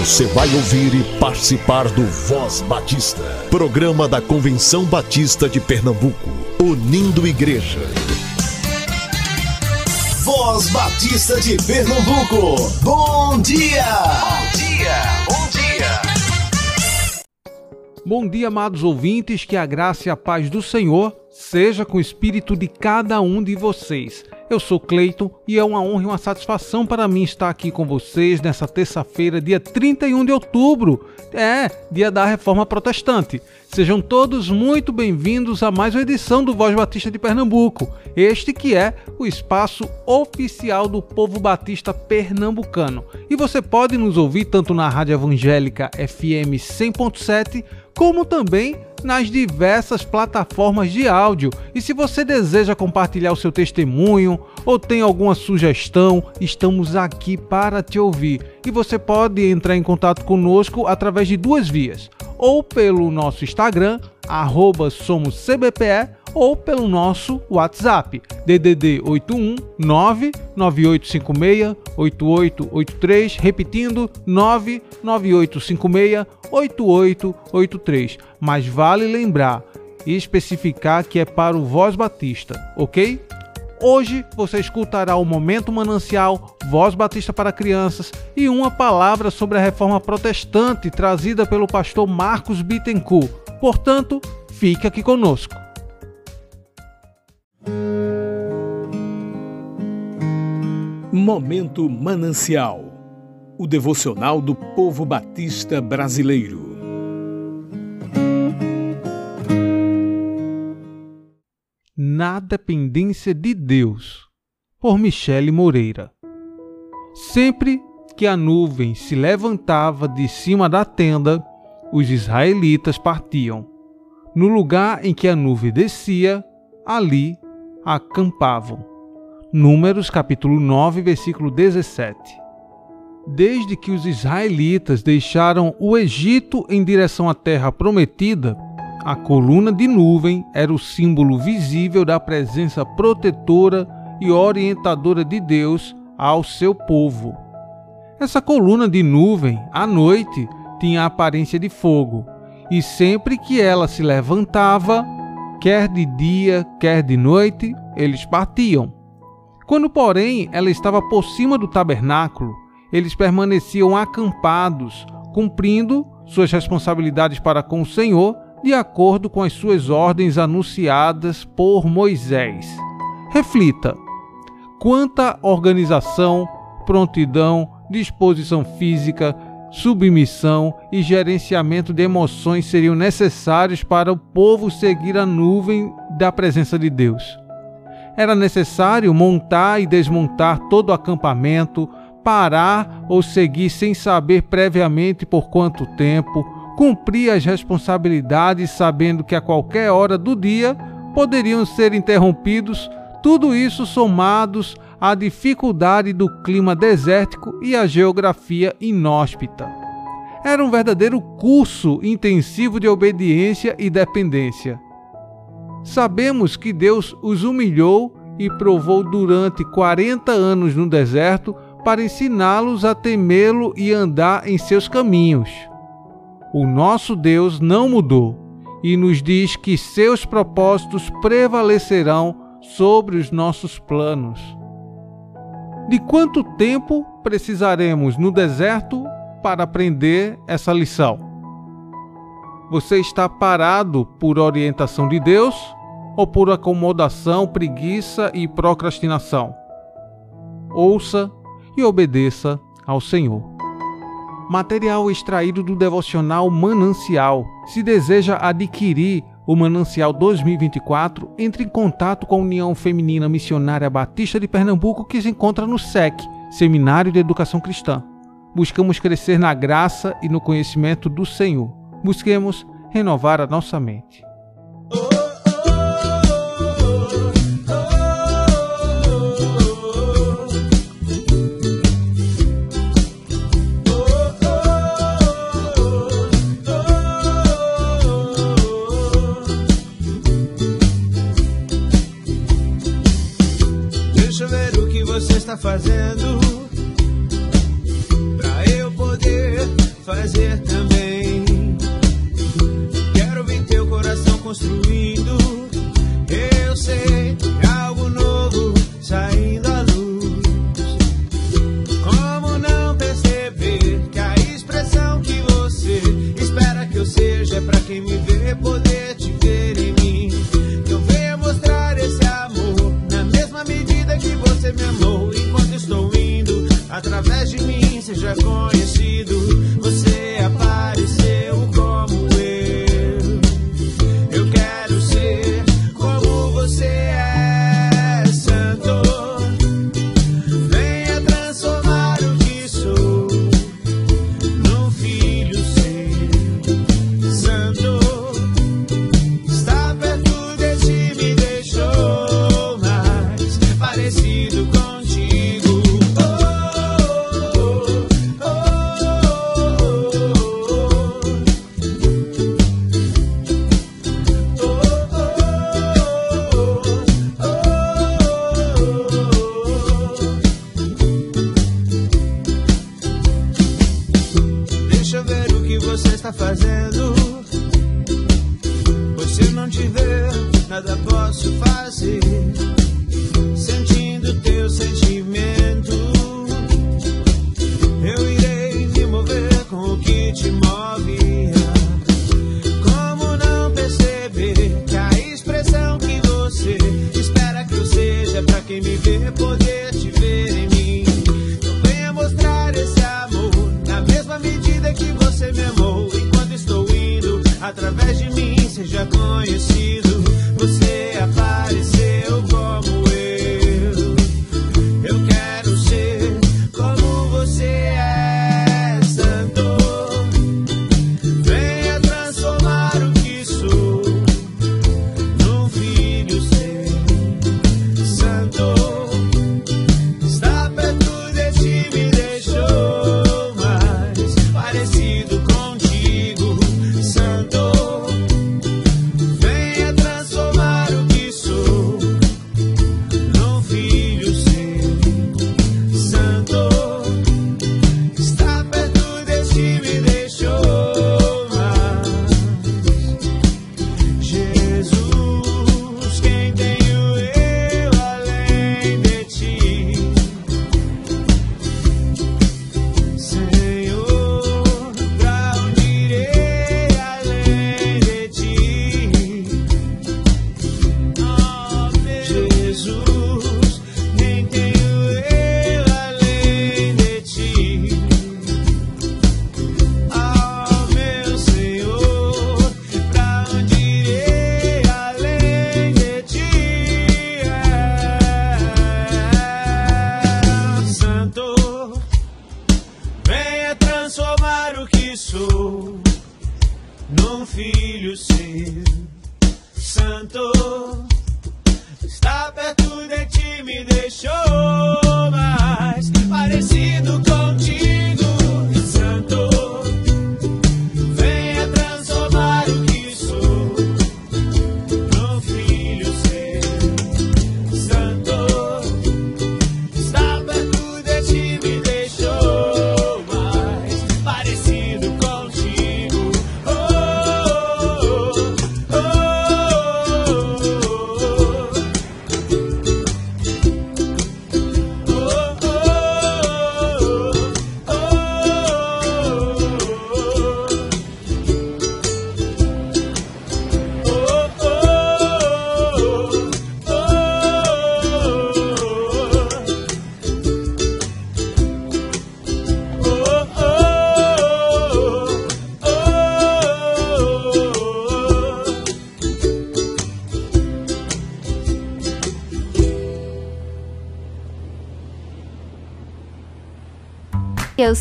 Você vai ouvir e participar do Voz Batista, programa da Convenção Batista de Pernambuco, unindo igreja. Voz Batista de Pernambuco, bom dia! Bom dia, bom dia! Bom dia, amados ouvintes, que a graça e a paz do Senhor seja com o espírito de cada um de vocês. Eu sou Cleiton e é uma honra e uma satisfação para mim estar aqui com vocês nessa terça-feira, dia 31 de outubro. É, dia da Reforma Protestante. Sejam todos muito bem-vindos a mais uma edição do Voz Batista de Pernambuco. Este que é o espaço oficial do povo batista pernambucano. E você pode nos ouvir tanto na Rádio Evangélica FM 100.7 como também nas diversas plataformas de áudio. E se você deseja compartilhar o seu testemunho ou tem alguma sugestão, estamos aqui para te ouvir. E você pode entrar em contato conosco através de duas vias: ou pelo nosso Instagram, arroba somoscbpe, ou pelo nosso WhatsApp, DDD 81 99856 8883, repetindo 99856 8883. Mas vale lembrar e especificar que é para o Voz Batista, ok? Hoje você escutará o Momento Manancial, Voz Batista para Crianças e uma palavra sobre a reforma protestante trazida pelo pastor Marcos Bittencourt. Portanto, fique aqui conosco. Momento Manancial o devocional do povo batista brasileiro. Na dependência de Deus, por Michele Moreira. Sempre que a nuvem se levantava de cima da tenda, os israelitas partiam. No lugar em que a nuvem descia, ali acampavam. Números capítulo 9, versículo 17. Desde que os israelitas deixaram o Egito em direção à terra prometida, a coluna de nuvem era o símbolo visível da presença protetora e orientadora de Deus ao seu povo. Essa coluna de nuvem, à noite, tinha a aparência de fogo, e sempre que ela se levantava, quer de dia, quer de noite, eles partiam. Quando, porém, ela estava por cima do tabernáculo, eles permaneciam acampados, cumprindo suas responsabilidades para com o Senhor, de acordo com as suas ordens anunciadas por Moisés. Reflita: quanta organização, prontidão, disposição física, submissão e gerenciamento de emoções seriam necessários para o povo seguir a nuvem da presença de Deus. Era necessário montar e desmontar todo o acampamento, parar ou seguir sem saber previamente por quanto tempo, cumprir as responsabilidades sabendo que a qualquer hora do dia poderiam ser interrompidos, tudo isso somados à dificuldade do clima desértico e à geografia inóspita. Era um verdadeiro curso intensivo de obediência e dependência. Sabemos que Deus os humilhou e provou durante 40 anos no deserto para ensiná-los a temê-lo e andar em seus caminhos. O nosso Deus não mudou e nos diz que seus propósitos prevalecerão sobre os nossos planos. De quanto tempo precisaremos no deserto para aprender essa lição? Você está parado por orientação de Deus ou por acomodação, preguiça e procrastinação? Ouça e obedeça ao Senhor. Material extraído do devocional Manancial. Se deseja adquirir o Manancial 2024, entre em contato com a União Feminina Missionária Batista de Pernambuco, que se encontra no SEC, Seminário de Educação Cristã. Buscamos crescer na graça e no conhecimento do Senhor. Busquemos renovar a nossa mente. Está fazendo conhecido.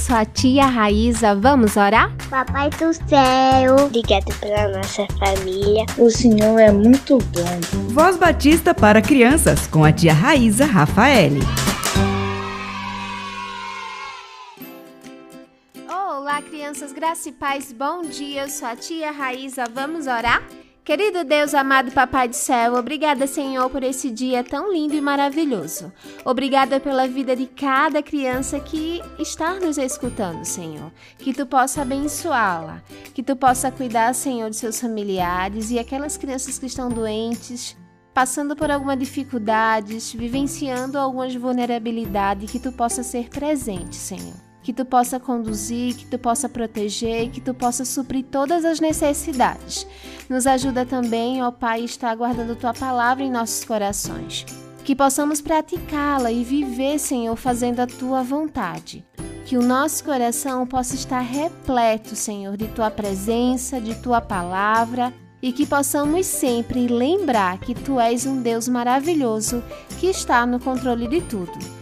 sou a tia Raíza. Vamos orar? Papai do céu, obrigado pela nossa família. O Senhor é muito bom. Voz Batista para crianças com a tia Raíza Rafael. Olá, crianças, graça e paz. Bom dia. Eu sou a tia Raíza. Vamos orar? Querido Deus, amado Papai do Céu, obrigada, Senhor, por esse dia tão lindo e maravilhoso. Obrigada pela vida de cada criança que está nos escutando, Senhor. Que tu possa abençoá-la, que tu possa cuidar, Senhor, de seus familiares e aquelas crianças que estão doentes, passando por alguma dificuldades, vivenciando algumas vulnerabilidades, que tu possa ser presente, Senhor que tu possa conduzir, que tu possa proteger que tu possa suprir todas as necessidades. Nos ajuda também, ó Pai, estar guardando tua palavra em nossos corações. Que possamos praticá-la e viver, Senhor, fazendo a tua vontade. Que o nosso coração possa estar repleto, Senhor, de tua presença, de tua palavra e que possamos sempre lembrar que tu és um Deus maravilhoso que está no controle de tudo.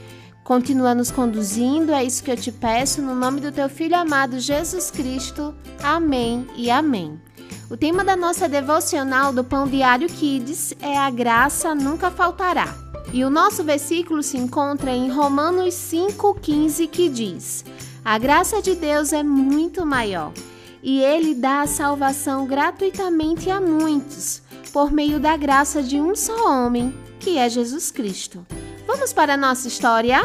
Continua nos conduzindo, é isso que eu te peço, no nome do teu Filho amado Jesus Cristo. Amém e amém. O tema da nossa devocional do Pão Diário Kids é A Graça Nunca Faltará. E o nosso versículo se encontra em Romanos 5,15, que diz: A graça de Deus é muito maior e ele dá a salvação gratuitamente a muitos, por meio da graça de um só homem, que é Jesus Cristo. Vamos para a nossa história?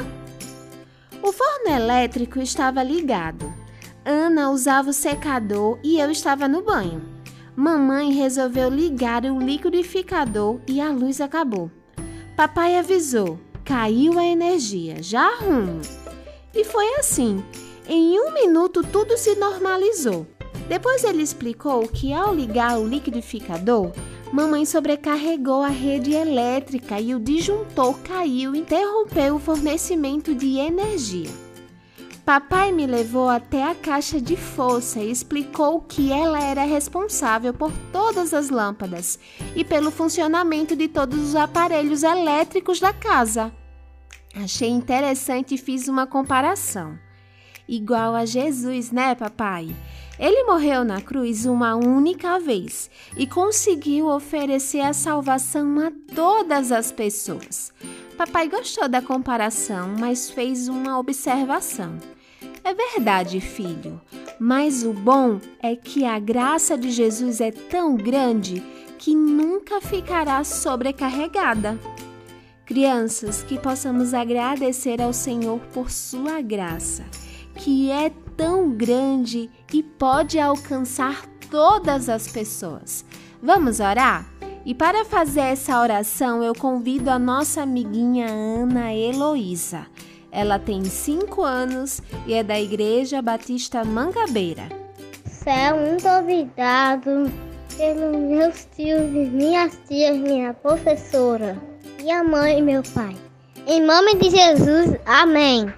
O forno elétrico estava ligado. Ana usava o secador e eu estava no banho. Mamãe resolveu ligar o liquidificador e a luz acabou. Papai avisou: caiu a energia, já arrumo. E foi assim. Em um minuto tudo se normalizou. Depois ele explicou que ao ligar o liquidificador, mamãe sobrecarregou a rede elétrica e o disjuntor caiu interrompeu o fornecimento de energia. Papai me levou até a caixa de força e explicou que ela era responsável por todas as lâmpadas e pelo funcionamento de todos os aparelhos elétricos da casa. Achei interessante e fiz uma comparação. Igual a Jesus, né, papai? Ele morreu na cruz uma única vez e conseguiu oferecer a salvação a todas as pessoas. Papai gostou da comparação, mas fez uma observação. É verdade, filho, mas o bom é que a graça de Jesus é tão grande que nunca ficará sobrecarregada. Crianças, que possamos agradecer ao Senhor por sua graça, que é tão grande e pode alcançar todas as pessoas. Vamos orar? E para fazer essa oração, eu convido a nossa amiguinha Ana Heloísa. Ela tem 5 anos e é da Igreja Batista Mangabeira. Céu, muito obrigado pelos meus tios minhas tias, minha professora, minha mãe e meu pai. Em nome de Jesus, amém.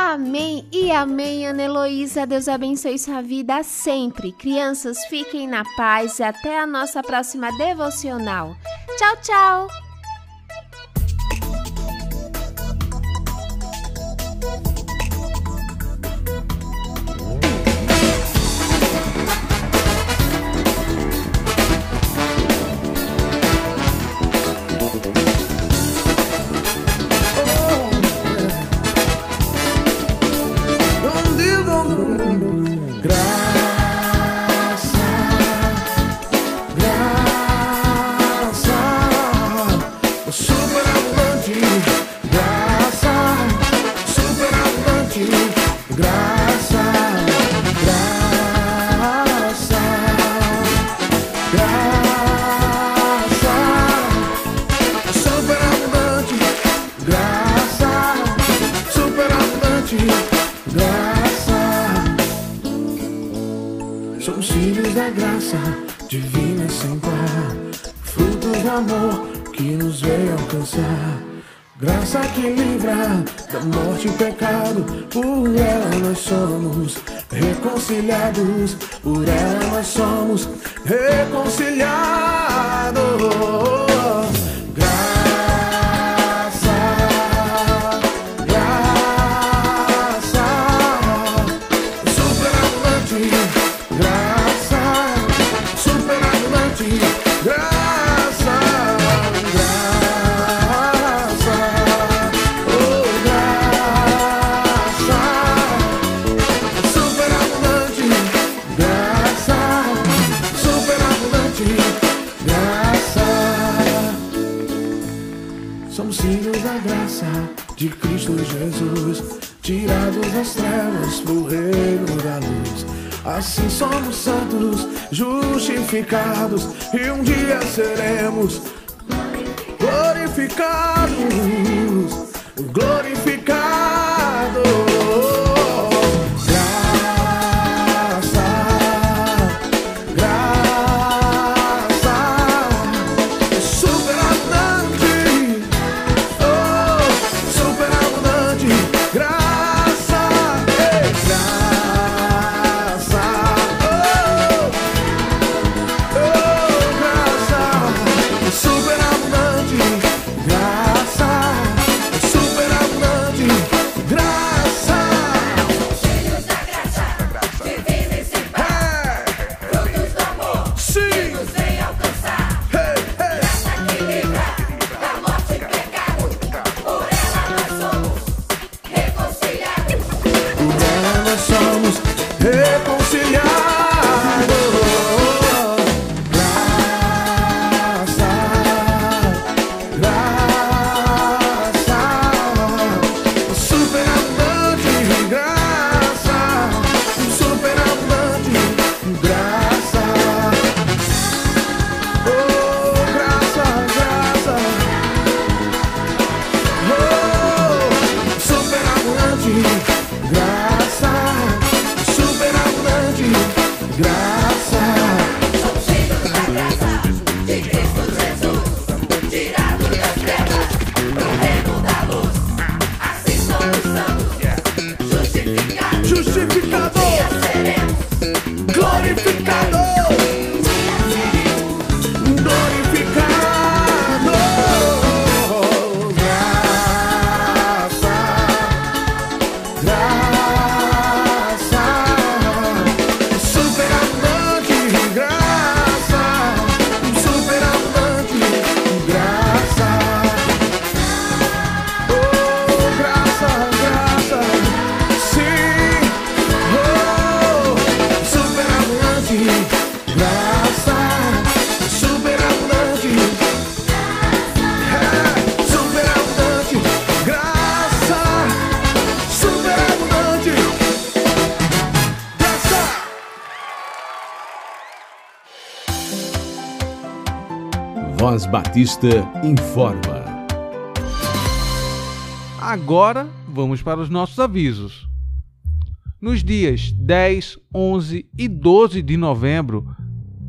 Amém e amém, Ana Heloísa. Deus abençoe sua vida sempre. Crianças, fiquem na paz e até a nossa próxima devocional. Tchau, tchau! Morte e pecado, por ela nós somos reconciliados, por ela nós somos reconciliados. Assim somos santos, justificados, e um dia seremos glorificados, Batista informa. Agora vamos para os nossos avisos. Nos dias 10, 11 e 12 de novembro,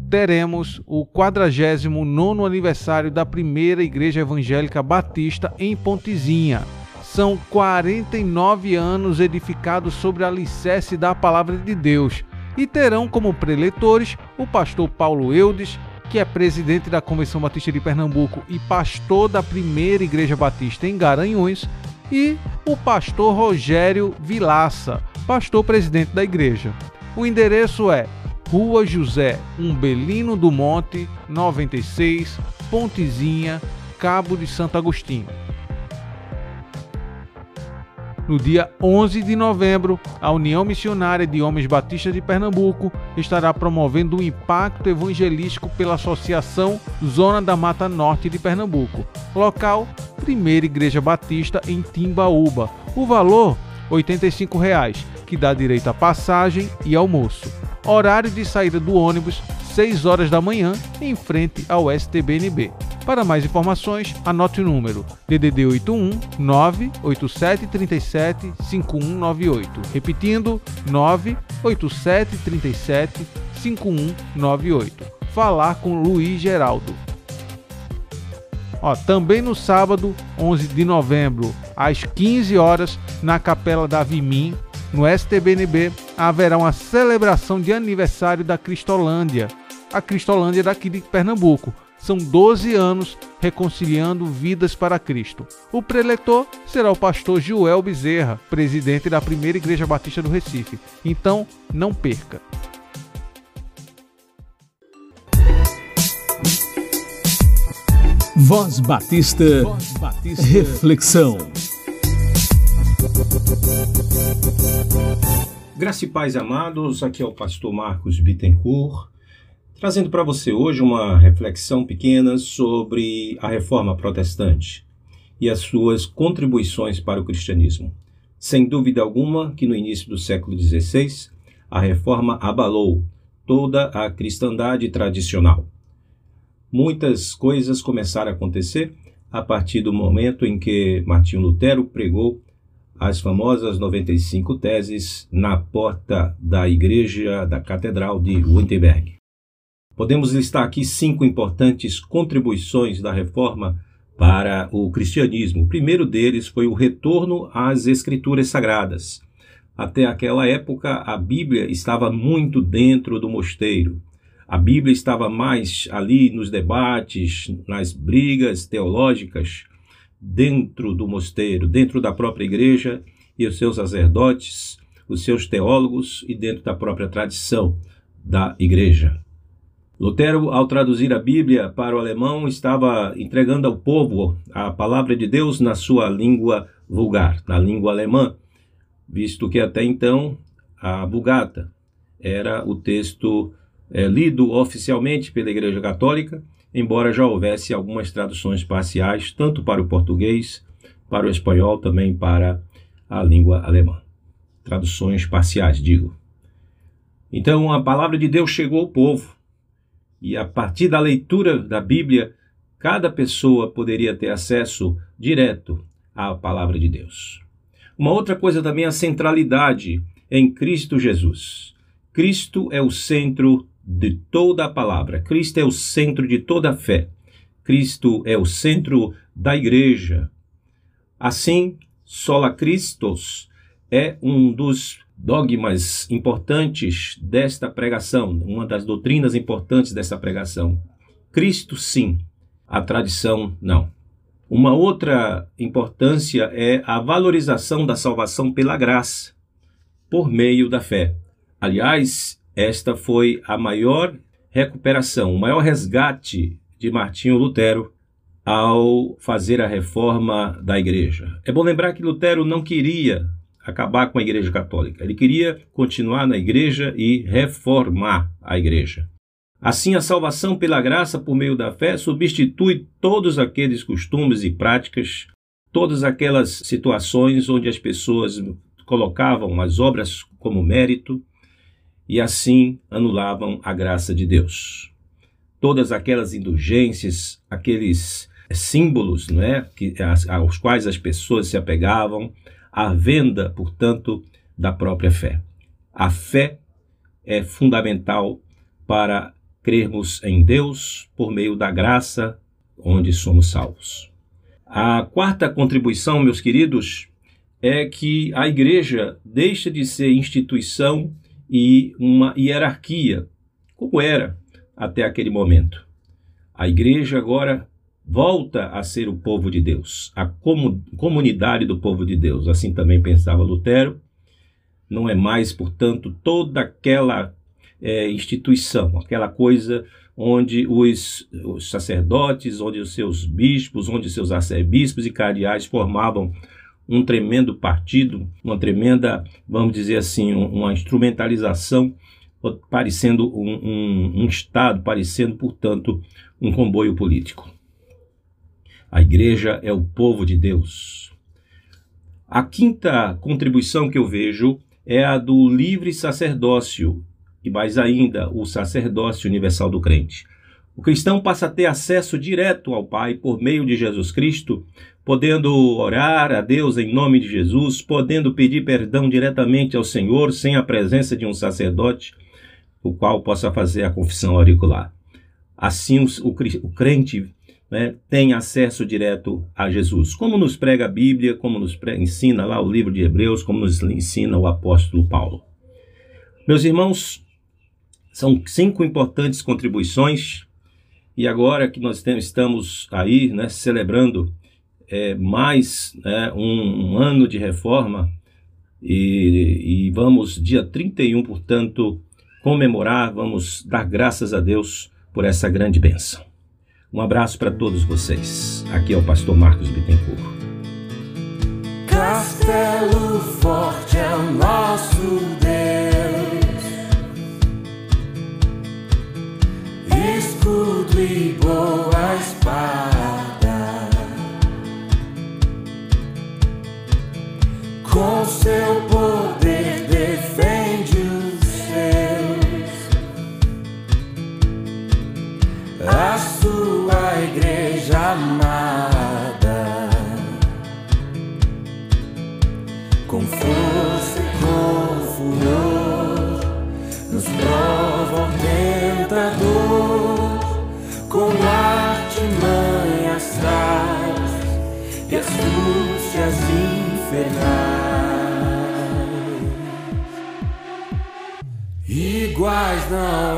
teremos o 49 aniversário da primeira Igreja Evangélica Batista em Pontezinha. São 49 anos edificados sobre a alicerce da Palavra de Deus e terão como preletores o pastor Paulo Eudes, que é presidente da Convenção Batista de Pernambuco e pastor da primeira Igreja Batista em Garanhuns, e o pastor Rogério Vilaça, pastor presidente da igreja. O endereço é Rua José Umbelino do Monte, 96, Pontezinha, Cabo de Santo Agostinho. No dia 11 de novembro, a União Missionária de Homens Batistas de Pernambuco estará promovendo um impacto evangelístico pela Associação Zona da Mata Norte de Pernambuco. Local: Primeira Igreja Batista em Timbaúba. O valor: 85 reais, que dá direito a passagem e almoço. Horário de saída do ônibus: 6 horas da manhã, em frente ao STBNB. Para mais informações, anote o número DDD 81 987 37 5198. Repetindo, 987 37 5198. Falar com Luiz Geraldo. Ó, também no sábado, 11 de novembro, às 15 horas, na Capela da Vimim, no STBNB, haverá uma celebração de aniversário da Cristolândia. A Cristolândia daqui de Pernambuco, são 12 anos reconciliando vidas para Cristo. O preletor será o pastor Joel Bezerra, presidente da primeira Igreja Batista do Recife. Então, não perca. Voz Batista, Voz Batista. Reflexão. Graça e paz amados, aqui é o pastor Marcos Bittencourt trazendo para você hoje uma reflexão pequena sobre a reforma protestante. e as suas contribuições para o cristianismo. Sem dúvida alguma que no início do século XVI, a reforma abalou toda a cristandade tradicional. Muitas coisas começaram a acontecer a partir do momento em que Martinho Lutero pregou as famosas 95 teses na porta da igreja da Catedral de Wittenberg. Podemos listar aqui cinco importantes contribuições da reforma para o cristianismo. O primeiro deles foi o retorno às escrituras sagradas. Até aquela época, a Bíblia estava muito dentro do mosteiro. A Bíblia estava mais ali nos debates, nas brigas teológicas, dentro do mosteiro, dentro da própria igreja e os seus sacerdotes, os seus teólogos e dentro da própria tradição da igreja. Lutero, ao traduzir a Bíblia para o alemão, estava entregando ao povo a palavra de Deus na sua língua vulgar, na língua alemã, visto que até então a Vulgata era o texto é, lido oficialmente pela Igreja Católica embora já houvesse algumas traduções parciais, tanto para o português, para o espanhol, também para a língua alemã. Traduções parciais, digo. Então a palavra de Deus chegou ao povo, e a partir da leitura da Bíblia, cada pessoa poderia ter acesso direto à palavra de Deus. Uma outra coisa também é a centralidade em Cristo Jesus. Cristo é o centro de toda a palavra. Cristo é o centro de toda a fé. Cristo é o centro da igreja. Assim, sola Christus é um dos dogmas importantes desta pregação, uma das doutrinas importantes desta pregação. Cristo sim, a tradição não. Uma outra importância é a valorização da salvação pela graça, por meio da fé. Aliás, esta foi a maior recuperação, o maior resgate de Martinho Lutero ao fazer a reforma da igreja. É bom lembrar que Lutero não queria acabar com a igreja católica, ele queria continuar na igreja e reformar a igreja. Assim, a salvação pela graça por meio da fé substitui todos aqueles costumes e práticas, todas aquelas situações onde as pessoas colocavam as obras como mérito, e assim anulavam a graça de Deus. Todas aquelas indulgências, aqueles símbolos não é, que, aos quais as pessoas se apegavam, a venda, portanto, da própria fé. A fé é fundamental para crermos em Deus por meio da graça onde somos salvos. A quarta contribuição, meus queridos, é que a igreja deixa de ser instituição e uma hierarquia, como era até aquele momento. A igreja agora volta a ser o povo de Deus, a comunidade do povo de Deus. Assim também pensava Lutero. Não é mais, portanto, toda aquela é, instituição, aquela coisa onde os, os, sacerdotes, onde os seus bispos, onde seus arcebispos e cardeais formavam um tremendo partido, uma tremenda, vamos dizer assim, uma instrumentalização, parecendo um, um, um Estado, parecendo, portanto, um comboio político. A igreja é o povo de Deus. A quinta contribuição que eu vejo é a do livre sacerdócio, e mais ainda, o sacerdócio universal do crente. O cristão passa a ter acesso direto ao Pai por meio de Jesus Cristo, podendo orar a Deus em nome de Jesus, podendo pedir perdão diretamente ao Senhor sem a presença de um sacerdote, o qual possa fazer a confissão auricular. Assim, o, crente né, tem acesso direto a Jesus. Como nos prega a Bíblia, como nos ensina lá o livro de Hebreus, como nos ensina o apóstolo Paulo. Meus irmãos, são cinco importantes contribuições, e agora que nós estamos aí né, celebrando é, mais né, um, um, ano de reforma e, e vamos, dia 31, portanto, comemorar, vamos dar graças a Deus por essa grande bênção. Um abraço para todos vocês. Aqui é o pastor Marcos Bittencourt. Castelo forte é o nosso Deus, escudo e boa espada. Com seu poder na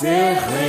serré.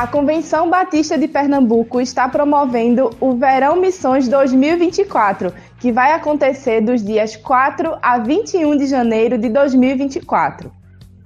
A Convenção Batista de Pernambuco está promovendo o Verão Missões 2024, que vai acontecer dos dias 4 a 21 de janeiro de 2024.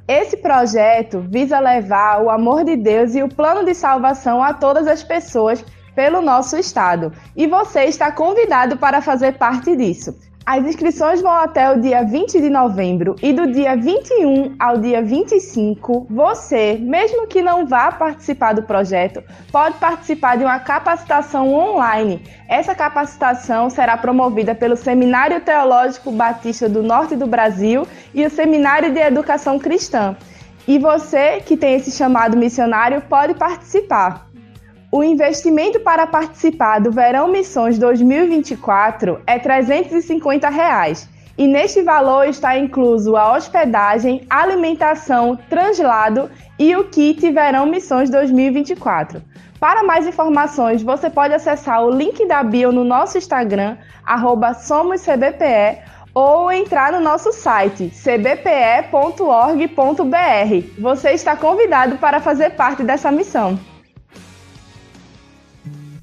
Esse projeto visa levar o amor de Deus e o plano de salvação a todas as pessoas pelo nosso estado, e você está convidado para fazer parte disso. As inscrições vão até o dia 20 de novembro e do dia 21 ao dia 25, você, mesmo que não vá participar do projeto, pode participar de uma capacitação online. Essa capacitação será promovida pelo Seminário Teológico Batista do Norte do Brasil e o Seminário de Educação Cristã. E você que tem esse chamado missionário pode participar. O investimento para participar do Verão Missões 2024 é 350 reais, e neste valor está incluso a hospedagem, alimentação, translado e o kit Verão Missões 2024. Para mais informações, você pode acessar o link da bio no nosso Instagram, SomosCBPE, ou entrar no nosso site cbpe.org.br. Você está convidado para fazer parte dessa missão.